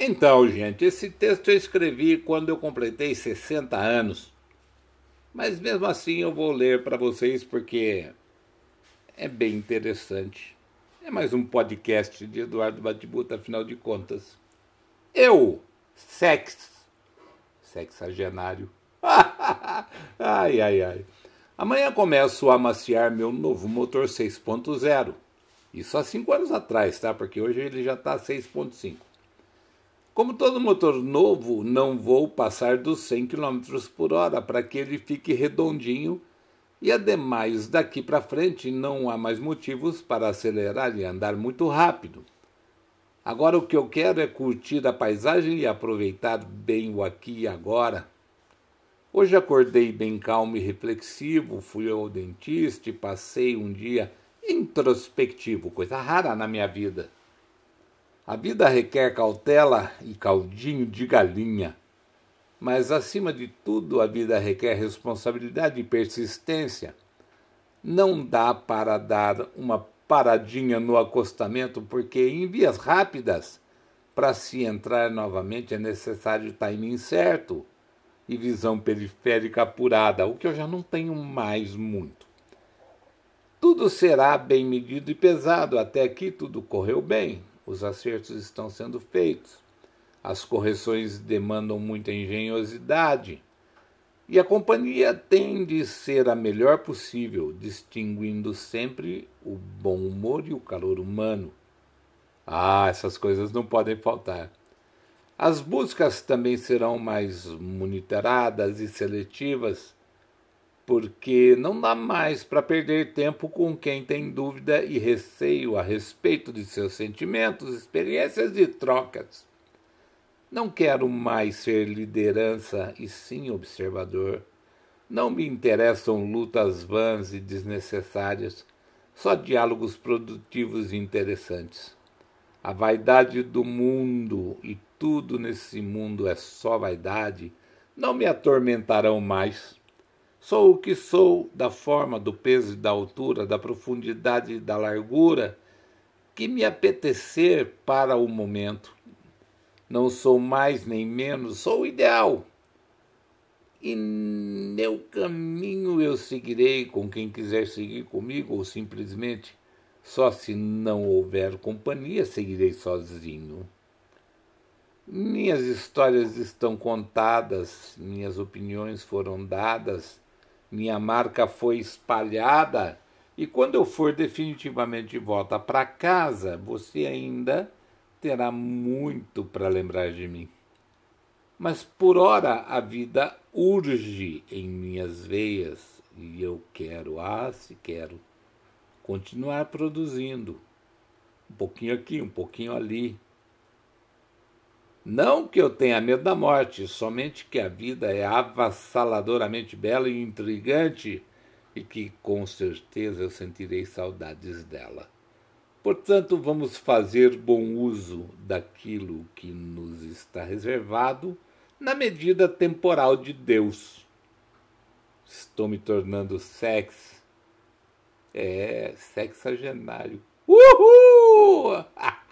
Então, gente, esse texto eu escrevi quando eu completei 60 anos. Mas mesmo assim eu vou ler para vocês porque é bem interessante. É mais um podcast de Eduardo Batibuta, afinal de contas. Eu, sex, sexagenário. ai, ai, ai. Amanhã começo a amaciar meu novo motor 6.0. Isso há cinco anos atrás, tá? Porque hoje ele já está 6.5. Como todo motor novo, não vou passar dos 100 km por hora para que ele fique redondinho e, ademais, daqui para frente não há mais motivos para acelerar e andar muito rápido. Agora o que eu quero é curtir a paisagem e aproveitar bem o aqui e agora. Hoje acordei bem calmo e reflexivo, fui ao dentista e passei um dia introspectivo, coisa rara na minha vida. A vida requer cautela e caldinho de galinha. Mas, acima de tudo, a vida requer responsabilidade e persistência. Não dá para dar uma paradinha no acostamento, porque em vias rápidas, para se entrar novamente é necessário timing certo e visão periférica apurada, o que eu já não tenho mais muito. Tudo será bem medido e pesado, até aqui tudo correu bem os acertos estão sendo feitos, as correções demandam muita engenhosidade. E a companhia tem de ser a melhor possível, distinguindo sempre o bom humor e o calor humano. Ah, essas coisas não podem faltar. As buscas também serão mais monitoradas e seletivas porque não dá mais para perder tempo com quem tem dúvida e receio a respeito de seus sentimentos, experiências e trocas. Não quero mais ser liderança e sim observador. Não me interessam lutas vãs e desnecessárias, só diálogos produtivos e interessantes. A vaidade do mundo e tudo nesse mundo é só vaidade, não me atormentarão mais. Sou o que sou, da forma, do peso e da altura, da profundidade e da largura, que me apetecer para o momento. Não sou mais nem menos, sou o ideal. E meu caminho eu seguirei com quem quiser seguir comigo, ou simplesmente, só se não houver companhia, seguirei sozinho. Minhas histórias estão contadas, minhas opiniões foram dadas minha marca foi espalhada e quando eu for definitivamente de volta para casa, você ainda terá muito para lembrar de mim. Mas por ora a vida urge em minhas veias e eu quero, ah, se quero, continuar produzindo. Um pouquinho aqui, um pouquinho ali, não que eu tenha medo da morte, somente que a vida é avassaladoramente bela e intrigante e que com certeza eu sentirei saudades dela. Portanto, vamos fazer bom uso daquilo que nos está reservado na medida temporal de Deus. Estou me tornando sex. É, sexagenário. Uhul!